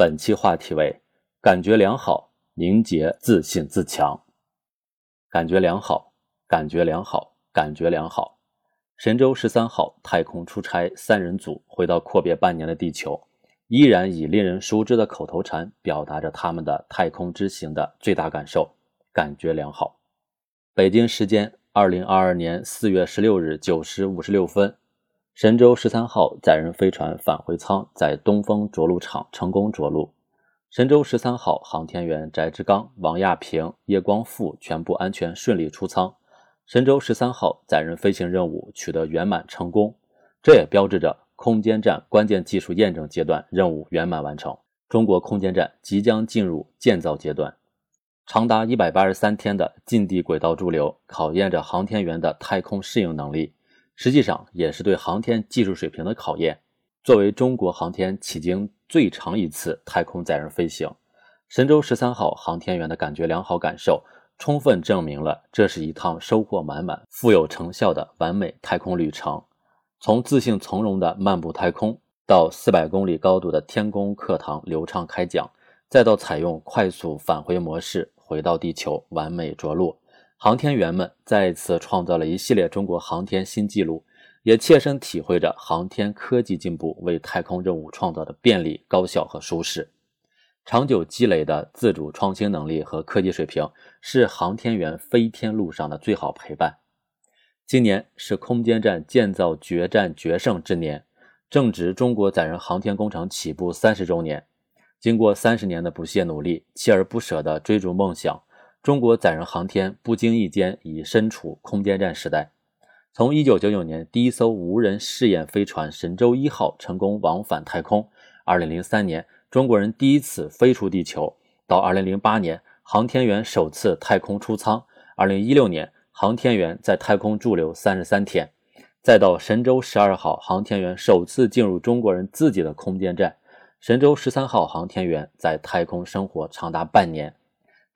本期话题为：感觉良好，凝结自信自强。感觉良好，感觉良好，感觉良好。神舟十三号太空出差三人组回到阔别半年的地球，依然以令人熟知的口头禅表达着他们的太空之行的最大感受：感觉良好。北京时间二零二二年四月十六日九时五十六分。神舟十三号载人飞船返回舱在东风着陆场成功着陆，神舟十三号航天员翟志刚、王亚平、叶光富全部安全顺利出舱，神舟十三号载人飞行任务取得圆满成功，这也标志着空间站关键技术验证阶段任务圆满完成，中国空间站即将进入建造阶段。长达一百八十三天的近地轨道驻留，考验着航天员的太空适应能力。实际上也是对航天技术水平的考验。作为中国航天迄今最长一次太空载人飞行，神舟十三号航天员的感觉良好感受，充分证明了这是一趟收获满满、富有成效的完美太空旅程。从自信从容的漫步太空，到四百公里高度的天宫课堂流畅开讲，再到采用快速返回模式回到地球完美着陆。航天员们再一次创造了一系列中国航天新纪录，也切身体会着航天科技进步为太空任务创造的便利、高效和舒适。长久积累的自主创新能力和科技水平，是航天员飞天路上的最好陪伴。今年是空间站建造决战决胜之年，正值中国载人航天工程起步三十周年。经过三十年的不懈努力、锲而不舍的追逐梦想。中国载人航天不经意间已身处空间站时代。从1999年第一艘无人试验飞船神舟一号成功往返太空，2003年中国人第一次飞出地球，到2008年航天员首次太空出舱，2016年航天员在太空驻留33天，再到神舟十二号航天员首次进入中国人自己的空间站，神舟十三号航天员在太空生活长达半年。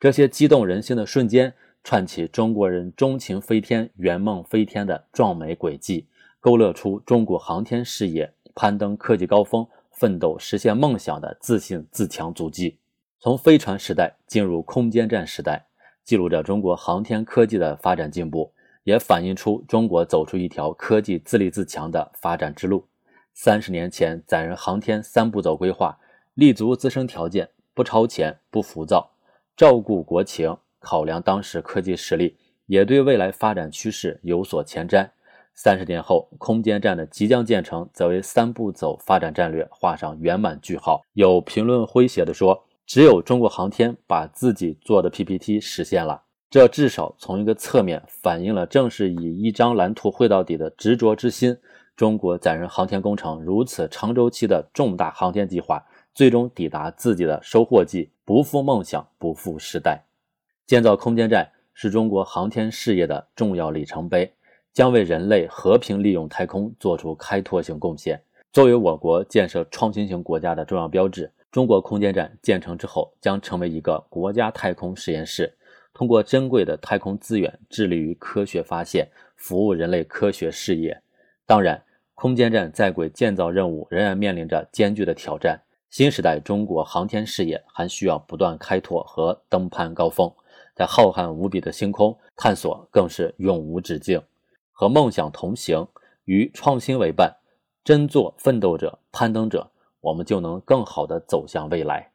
这些激动人心的瞬间，串起中国人钟情飞天、圆梦飞天的壮美轨迹，勾勒出中国航天事业攀登科技高峰、奋斗实现梦想的自信自强足迹。从飞船时代进入空间站时代，记录着中国航天科技的发展进步，也反映出中国走出一条科技自立自强的发展之路。三十年前，载人航天三步走规划，立足自身条件，不超前，不浮躁。照顾国情，考量当时科技实力，也对未来发展趋势有所前瞻。三十年后，空间站的即将建成，则为三步走发展战略画上圆满句号。有评论诙谐地说：“只有中国航天把自己做的 PPT 实现了。”这至少从一个侧面反映了，正是以一张蓝图绘到底的执着之心，中国载人航天工程如此长周期的重大航天计划。最终抵达自己的收获季，不负梦想，不负时代。建造空间站是中国航天事业的重要里程碑，将为人类和平利用太空做出开拓性贡献。作为我国建设创新型国家的重要标志，中国空间站建成之后，将成为一个国家太空实验室，通过珍贵的太空资源，致力于科学发现，服务人类科学事业。当然，空间站在轨建造任务仍然面临着艰巨的挑战。新时代中国航天事业还需要不断开拓和登攀高峰，在浩瀚无比的星空探索更是永无止境。和梦想同行，与创新为伴，真做奋斗者、攀登者，我们就能更好地走向未来。